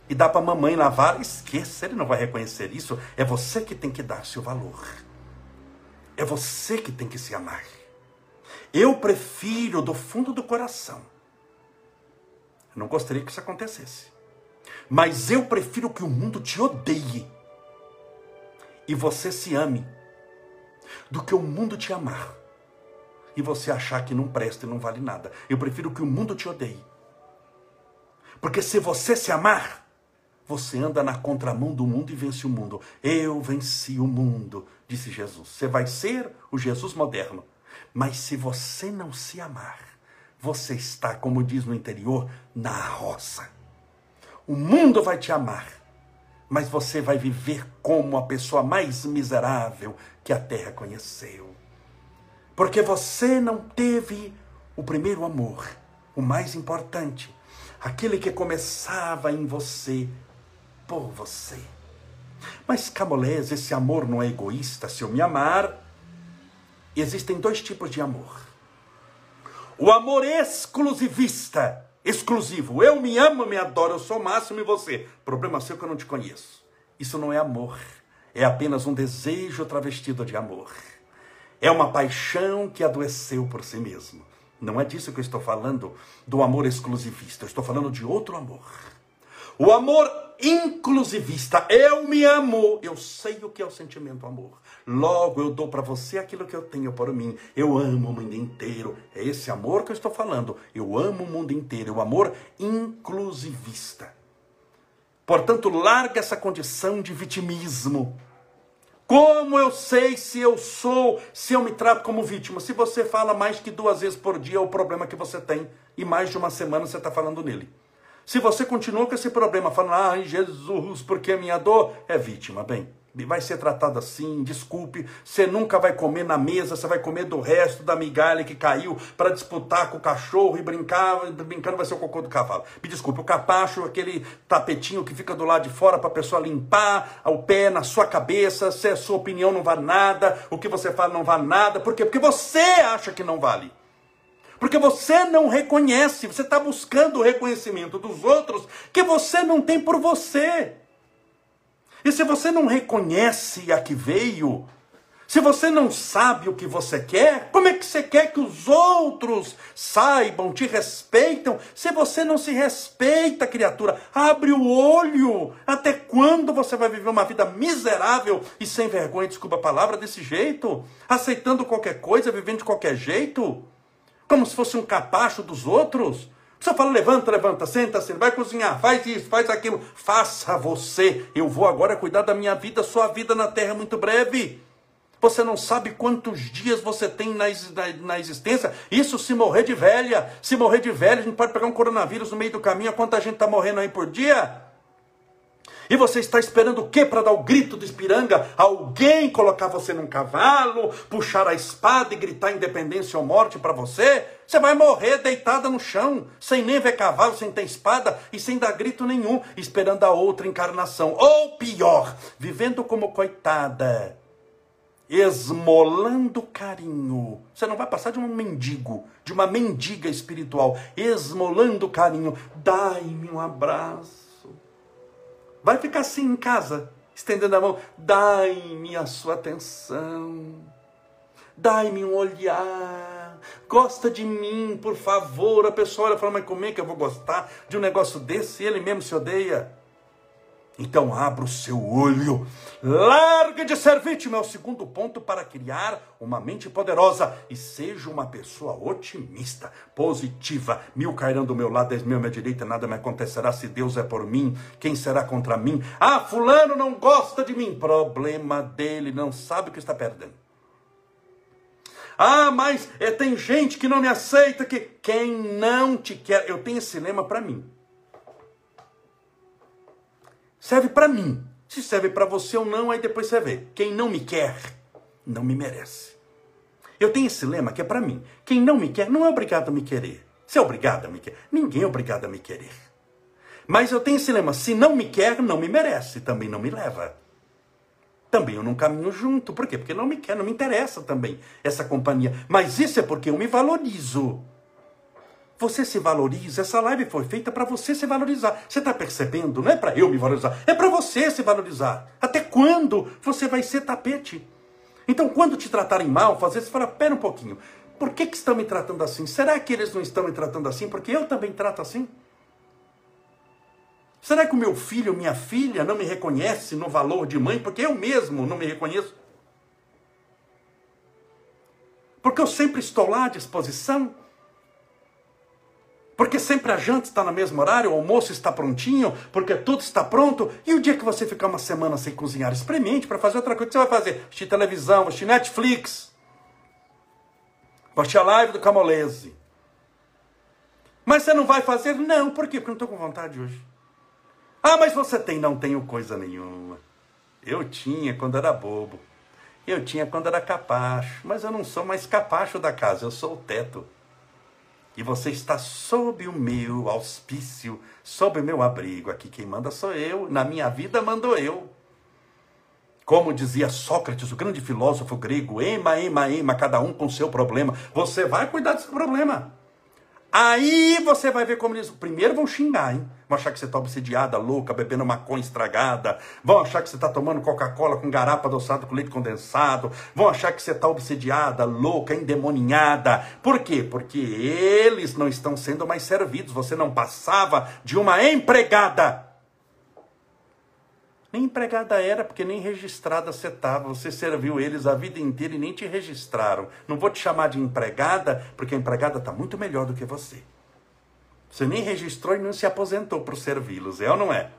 e dá para a mamãe lavar. Esqueça, ele não vai reconhecer isso. É você que tem que dar seu valor. É você que tem que se amar. Eu prefiro do fundo do coração. Eu não gostaria que isso acontecesse. Mas eu prefiro que o mundo te odeie e você se ame, do que o mundo te amar e você achar que não presta e não vale nada. Eu prefiro que o mundo te odeie. Porque se você se amar, você anda na contramão do mundo e vence o mundo. Eu venci o mundo, disse Jesus. Você vai ser o Jesus moderno. Mas se você não se amar, você está, como diz no interior, na roça. O mundo vai te amar, mas você vai viver como a pessoa mais miserável que a terra conheceu. Porque você não teve o primeiro amor, o mais importante, aquele que começava em você, por você. Mas, Camolés, esse amor não é egoísta. Se eu me amar, existem dois tipos de amor. O amor exclusivista, exclusivo. Eu me amo, me adoro, eu sou o máximo e você. Problema seu que eu não te conheço. Isso não é amor. É apenas um desejo travestido de amor. É uma paixão que adoeceu por si mesmo. Não é disso que eu estou falando, do amor exclusivista. Eu estou falando de outro amor. O amor inclusivista. Eu me amo. Eu sei o que é o sentimento amor. Logo eu dou para você aquilo que eu tenho por mim. Eu amo o mundo inteiro. É esse amor que eu estou falando. Eu amo o mundo inteiro. É o amor inclusivista. Portanto, larga essa condição de vitimismo. Como eu sei se eu sou, se eu me trato como vítima? Se você fala mais que duas vezes por dia, é o problema que você tem. E mais de uma semana você está falando nele. Se você continua com esse problema, falando, ai Jesus, porque minha dor é vítima, bem, vai ser tratado assim, desculpe, você nunca vai comer na mesa, você vai comer do resto da migalha que caiu para disputar com o cachorro e brincar, brincando vai ser o cocô do cavalo. Me desculpe, o capacho, aquele tapetinho que fica do lado de fora para a pessoa limpar o pé na sua cabeça, se a sua opinião não vale nada, o que você fala não vale nada, por quê? Porque você acha que não vale. Porque você não reconhece, você está buscando o reconhecimento dos outros que você não tem por você. E se você não reconhece a que veio, se você não sabe o que você quer, como é que você quer que os outros saibam, te respeitam? Se você não se respeita, criatura, abre o olho. Até quando você vai viver uma vida miserável e sem vergonha, desculpa a palavra, desse jeito? Aceitando qualquer coisa, vivendo de qualquer jeito? Como se fosse um capacho dos outros. Você fala, levanta, levanta, senta-se, vai cozinhar, faz isso, faz aquilo. Faça você. Eu vou agora cuidar da minha vida, sua vida na terra é muito breve. Você não sabe quantos dias você tem na, na, na, existência. Isso se morrer de velha. Se morrer de velha, a gente pode pegar um coronavírus no meio do caminho. Quanta gente está morrendo aí por dia? E você está esperando o quê para dar o grito de espiranga? Alguém colocar você num cavalo, puxar a espada e gritar independência ou morte para você? Você vai morrer deitada no chão, sem nem ver cavalo, sem ter espada e sem dar grito nenhum, esperando a outra encarnação. Ou pior, vivendo como coitada, esmolando carinho. Você não vai passar de um mendigo, de uma mendiga espiritual, esmolando carinho. Dai-me um abraço Vai ficar assim em casa, estendendo a mão. Dai-me a sua atenção. Dai-me um olhar. Gosta de mim, por favor. A pessoa olha e fala, mas como é que eu vou gostar de um negócio desse? Ele mesmo se odeia. Então abra o seu olho, largue de ser vítima, é o segundo ponto para criar uma mente poderosa e seja uma pessoa otimista, positiva. Mil cairão do meu lado, dez mil à minha direita, nada me acontecerá se Deus é por mim. Quem será contra mim? Ah, fulano não gosta de mim. Problema dele, não sabe o que está perdendo. Ah, mas é, tem gente que não me aceita, que quem não te quer. Eu tenho esse lema para mim serve para mim. Se serve para você ou não, aí depois você vê. Quem não me quer, não me merece. Eu tenho esse lema que é para mim. Quem não me quer, não é obrigado a me querer. Se é obrigado a me querer, ninguém é obrigado a me querer. Mas eu tenho esse lema: se não me quer, não me merece, também não me leva. Também eu não caminho junto. Por quê? Porque não me quer, não me interessa também essa companhia. Mas isso é porque eu me valorizo. Você se valoriza. Essa live foi feita para você se valorizar. Você está percebendo? Não é para eu me valorizar, é para você se valorizar. Até quando você vai ser tapete? Então, quando te tratarem mal, fazer você fala: pera um pouquinho. Por que, que estão me tratando assim? Será que eles não estão me tratando assim? Porque eu também trato assim? Será que o meu filho, minha filha, não me reconhece no valor de mãe? Porque eu mesmo não me reconheço? Porque eu sempre estou lá à disposição? Porque sempre a janta está no mesmo horário, o almoço está prontinho, porque tudo está pronto. E o dia que você ficar uma semana sem cozinhar, experimente para fazer outra coisa. O que você vai fazer? Assistir televisão, assistir Netflix. Assistir a live do Camolese. Mas você não vai fazer? Não. Por quê? Porque não estou com vontade hoje. Ah, mas você tem? Não tenho coisa nenhuma. Eu tinha quando era bobo. Eu tinha quando era capacho. Mas eu não sou mais capacho da casa, eu sou o teto e você está sob o meu auspício, sob o meu abrigo. Aqui quem manda sou eu, na minha vida mando eu. Como dizia Sócrates, o grande filósofo grego, ema, ema, ema, cada um com seu problema. Você vai cuidar desse problema. Aí você vai ver como eles. Primeiro vão xingar, hein? Vão achar que você está obsediada, louca, bebendo maconha estragada. Vão achar que você está tomando Coca-Cola com garapa adoçado com leite condensado. Vão achar que você está obsediada, louca, endemoninhada. Por quê? Porque eles não estão sendo mais servidos. Você não passava de uma empregada. Nem empregada era, porque nem registrada você estava. Você serviu eles a vida inteira e nem te registraram. Não vou te chamar de empregada, porque a empregada está muito melhor do que você. Você nem registrou e não se aposentou para servi-los, é ou não é?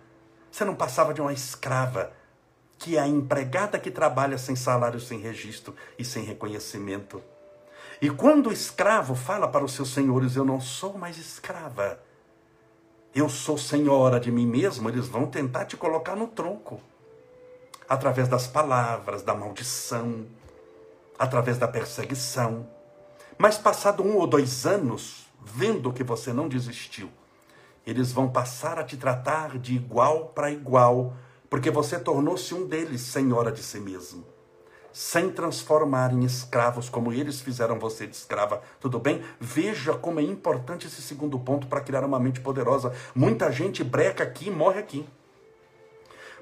Você não passava de uma escrava, que é a empregada que trabalha sem salário, sem registro e sem reconhecimento. E quando o escravo fala para os seus senhores, eu não sou mais escrava eu sou senhora de mim mesmo, eles vão tentar te colocar no tronco. Através das palavras, da maldição, através da perseguição. Mas passado um ou dois anos, vendo que você não desistiu, eles vão passar a te tratar de igual para igual, porque você tornou-se um deles, senhora de si mesmo sem transformar em escravos como eles fizeram você de escrava. Tudo bem? Veja como é importante esse segundo ponto para criar uma mente poderosa. Muita gente breca aqui e morre aqui.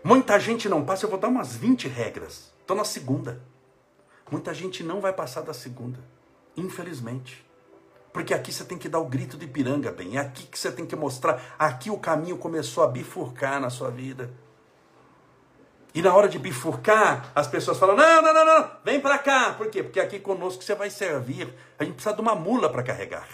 Muita gente não passa. Eu vou dar umas 20 regras. Estou na segunda. Muita gente não vai passar da segunda. Infelizmente. Porque aqui você tem que dar o grito de piranga, bem. É aqui que você tem que mostrar. Aqui o caminho começou a bifurcar na sua vida. E na hora de bifurcar, as pessoas falam: não, não, não, não, vem para cá. Por quê? Porque aqui conosco você vai servir. A gente precisa de uma mula para carregar.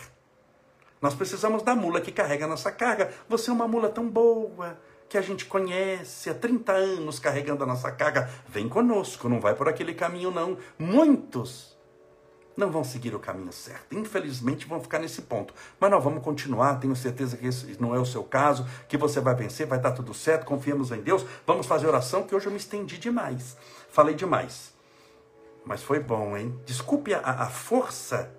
Nós precisamos da mula que carrega a nossa carga. Você é uma mula tão boa, que a gente conhece há 30 anos carregando a nossa carga. Vem conosco, não vai por aquele caminho, não. Muitos não vão seguir o caminho certo. Infelizmente vão ficar nesse ponto. Mas nós vamos continuar, tenho certeza que esse não é o seu caso, que você vai vencer, vai estar tudo certo, confiamos em Deus. Vamos fazer oração, que hoje eu me estendi demais. Falei demais. Mas foi bom, hein? Desculpe a, a força.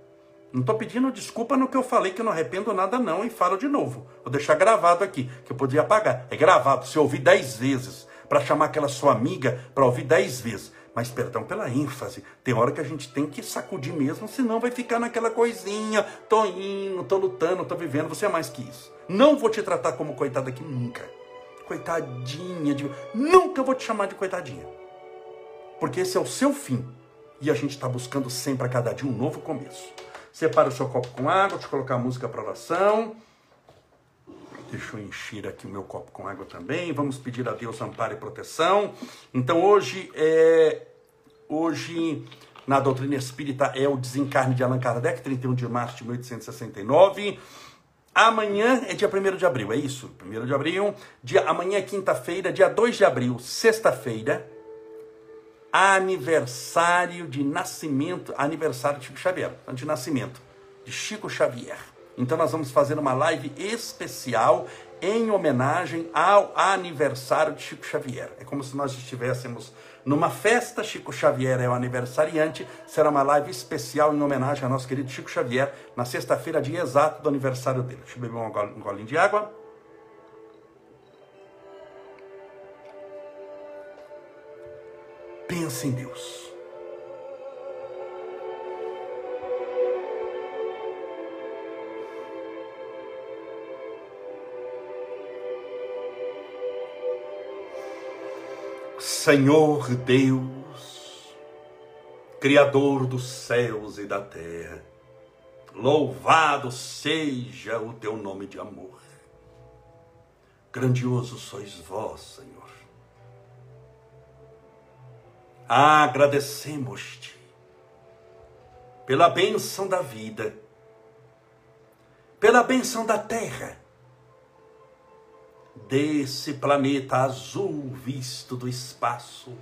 Não estou pedindo desculpa no que eu falei, que eu não arrependo nada, não, e falo de novo. Vou deixar gravado aqui, que eu podia apagar. É gravado, se ouvir dez vezes, para chamar aquela sua amiga para ouvir dez vezes mas perdão pela ênfase. Tem hora que a gente tem que sacudir mesmo, senão vai ficar naquela coisinha, tô indo, tô lutando, tô vivendo, você é mais que isso. Não vou te tratar como coitada aqui nunca. Coitadinha de... Nunca vou te chamar de coitadinha. Porque esse é o seu fim. E a gente está buscando sempre a cada dia um novo começo. Separa o seu copo com água, te colocar a música para oração. Deixa eu encher aqui o meu copo com água também. Vamos pedir a Deus amparo e proteção. Então hoje é hoje na doutrina espírita é o desencarne de Allan Kardec, 31 de março de 1869. Amanhã é dia 1 de abril, é isso? 1 de abril. Dia, amanhã é quinta-feira, dia 2 de abril, sexta-feira. Aniversário de nascimento, aniversário de Chico Xavier, de nascimento de Chico Xavier. Então nós vamos fazer uma live especial em homenagem ao aniversário de Chico Xavier. É como se nós estivéssemos numa festa, Chico Xavier é o aniversariante, será uma live especial em homenagem ao nosso querido Chico Xavier, na sexta-feira, dia exato do aniversário dele. Deixa eu beber um golinho de água. Pensa em Deus. Senhor Deus, Criador dos céus e da terra, louvado seja o teu nome de amor. Grandioso sois vós, Senhor. Agradecemos-te pela bênção da vida, pela bênção da terra desse planeta azul visto do espaço.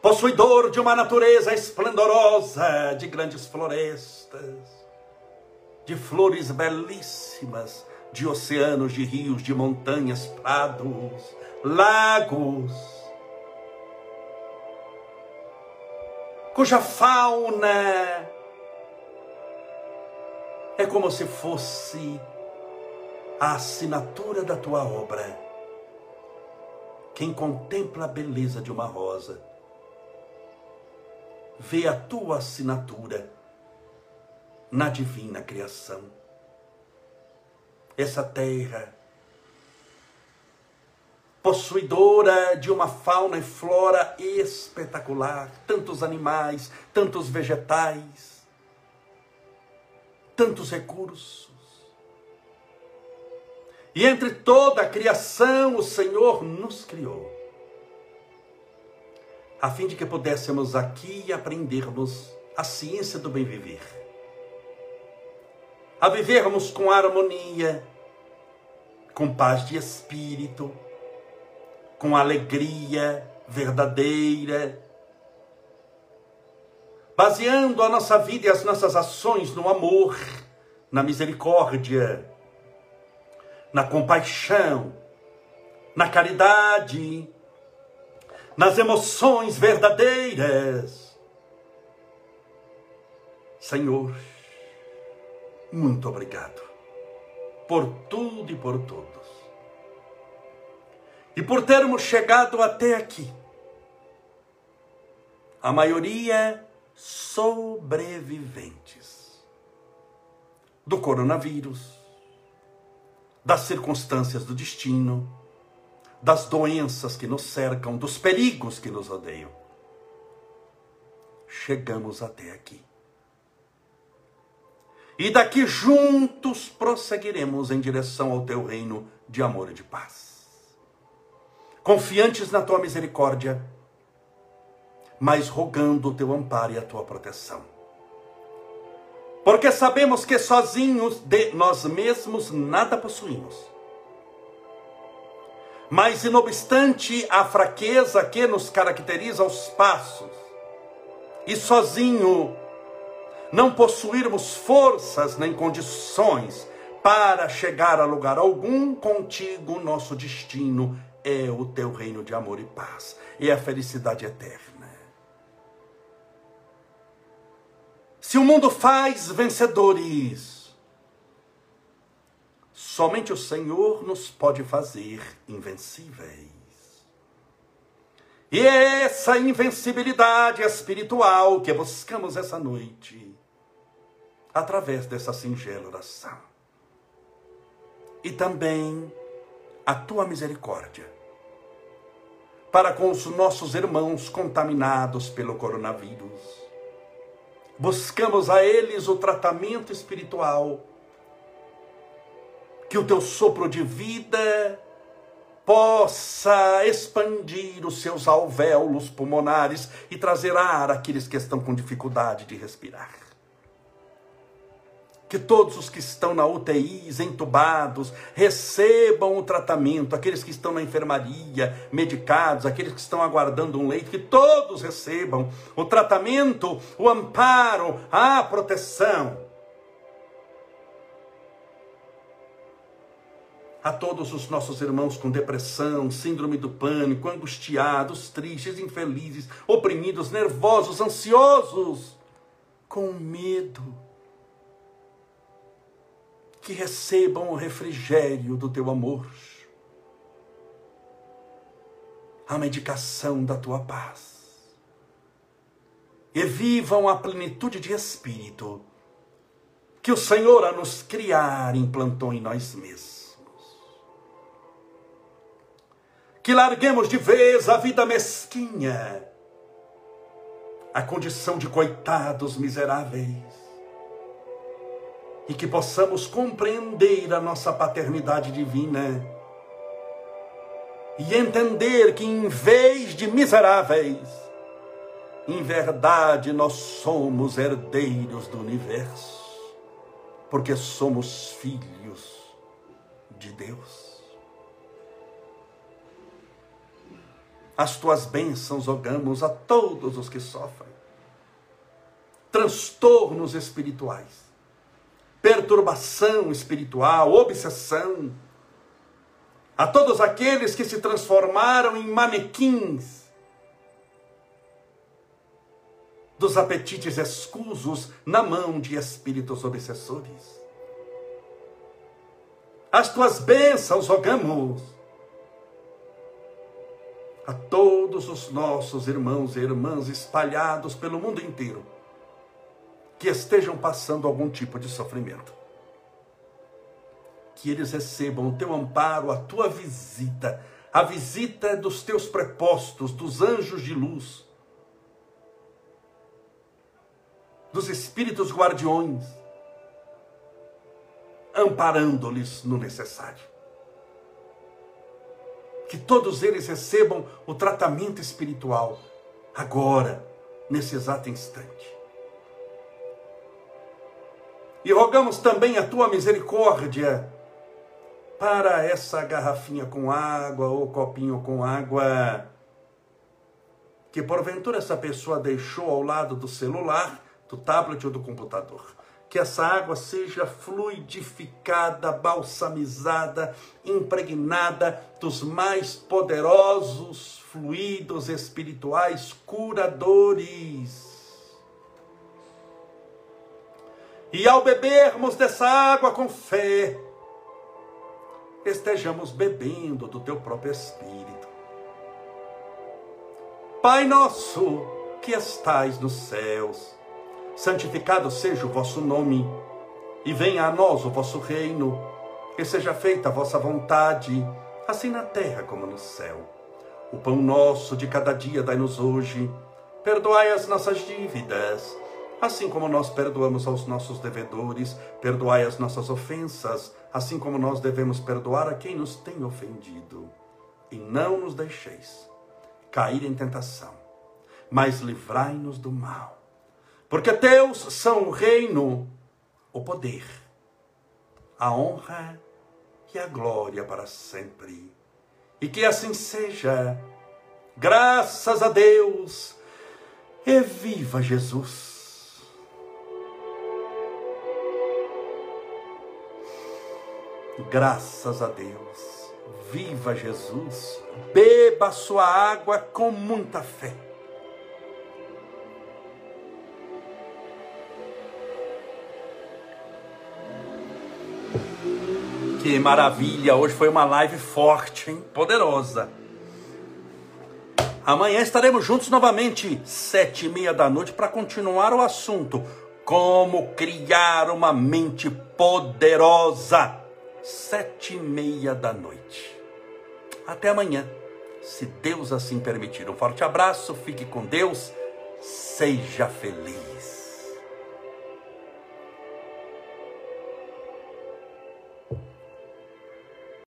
Possuidor de uma natureza esplendorosa, de grandes florestas, de flores belíssimas, de oceanos, de rios, de montanhas, prados, lagos, cuja fauna é como se fosse a assinatura da tua obra. Quem contempla a beleza de uma rosa, vê a tua assinatura na divina criação. Essa terra, possuidora de uma fauna e flora espetacular, tantos animais, tantos vegetais, tantos recursos e entre toda a criação, o Senhor nos criou, a fim de que pudéssemos aqui aprendermos a ciência do bem viver, a vivermos com harmonia, com paz de espírito, com alegria verdadeira, baseando a nossa vida e as nossas ações no amor, na misericórdia, na compaixão, na caridade, nas emoções verdadeiras. Senhor, muito obrigado por tudo e por todos. E por termos chegado até aqui. A maioria sobreviventes do coronavírus, das circunstâncias do destino, das doenças que nos cercam, dos perigos que nos rodeiam. Chegamos até aqui. E daqui juntos prosseguiremos em direção ao teu reino de amor e de paz. Confiantes na tua misericórdia, mas rogando o teu amparo e a tua proteção porque sabemos que sozinhos de nós mesmos nada possuímos. Mas, não obstante a fraqueza que nos caracteriza aos passos, e sozinho não possuirmos forças nem condições para chegar a lugar algum, contigo nosso destino é o teu reino de amor e paz, e a felicidade eterna. Se o mundo faz vencedores, somente o Senhor nos pode fazer invencíveis. E é essa invencibilidade espiritual que buscamos essa noite, através dessa singela oração. E também a tua misericórdia para com os nossos irmãos contaminados pelo coronavírus buscamos a eles o tratamento espiritual, que o teu sopro de vida possa expandir os seus alvéolos pulmonares e trazer ar àqueles que estão com dificuldade de respirar que todos os que estão na UTI, entubados, recebam o tratamento, aqueles que estão na enfermaria, medicados, aqueles que estão aguardando um leito, que todos recebam o tratamento, o amparo, a proteção. A todos os nossos irmãos com depressão, síndrome do pânico, angustiados, tristes, infelizes, oprimidos, nervosos, ansiosos, com medo que recebam o refrigério do teu amor, a medicação da tua paz, e vivam a plenitude de espírito que o Senhor a nos criar implantou em nós mesmos. Que larguemos de vez a vida mesquinha, a condição de coitados miseráveis, e que possamos compreender a nossa paternidade divina e entender que em vez de miseráveis, em verdade nós somos herdeiros do universo, porque somos filhos de Deus. As tuas bênçãos rogamos a todos os que sofrem transtornos espirituais perturbação espiritual, obsessão. A todos aqueles que se transformaram em manequins dos apetites escusos na mão de espíritos obsessores. As tuas bênçãos rogamos a todos os nossos irmãos e irmãs espalhados pelo mundo inteiro que estejam passando algum tipo de sofrimento. Que eles recebam o teu amparo, a tua visita, a visita dos teus prepostos, dos anjos de luz, dos espíritos guardiões, amparando-lhes no necessário. Que todos eles recebam o tratamento espiritual, agora, nesse exato instante e rogamos também a tua misericórdia para essa garrafinha com água ou copinho com água que porventura essa pessoa deixou ao lado do celular, do tablet ou do computador. Que essa água seja fluidificada, balsamizada, impregnada dos mais poderosos fluidos espirituais curadores E ao bebermos dessa água com fé, estejamos bebendo do teu próprio Espírito. Pai nosso que estais nos céus, santificado seja o vosso nome, e venha a nós o vosso reino, e seja feita a vossa vontade, assim na terra como no céu. O pão nosso de cada dia dai-nos hoje, perdoai as nossas dívidas, Assim como nós perdoamos aos nossos devedores, perdoai as nossas ofensas, assim como nós devemos perdoar a quem nos tem ofendido. E não nos deixeis cair em tentação, mas livrai-nos do mal. Porque teus são o reino, o poder, a honra e a glória para sempre. E que assim seja. Graças a Deus E viva Jesus! Graças a Deus. Viva Jesus! Beba sua água com muita fé. Que maravilha! Hoje foi uma live forte, hein? Poderosa. Amanhã estaremos juntos novamente, sete e meia da noite, para continuar o assunto: como criar uma mente poderosa. Sete e meia da noite. Até amanhã, se Deus assim permitir. Um forte abraço, fique com Deus, seja feliz.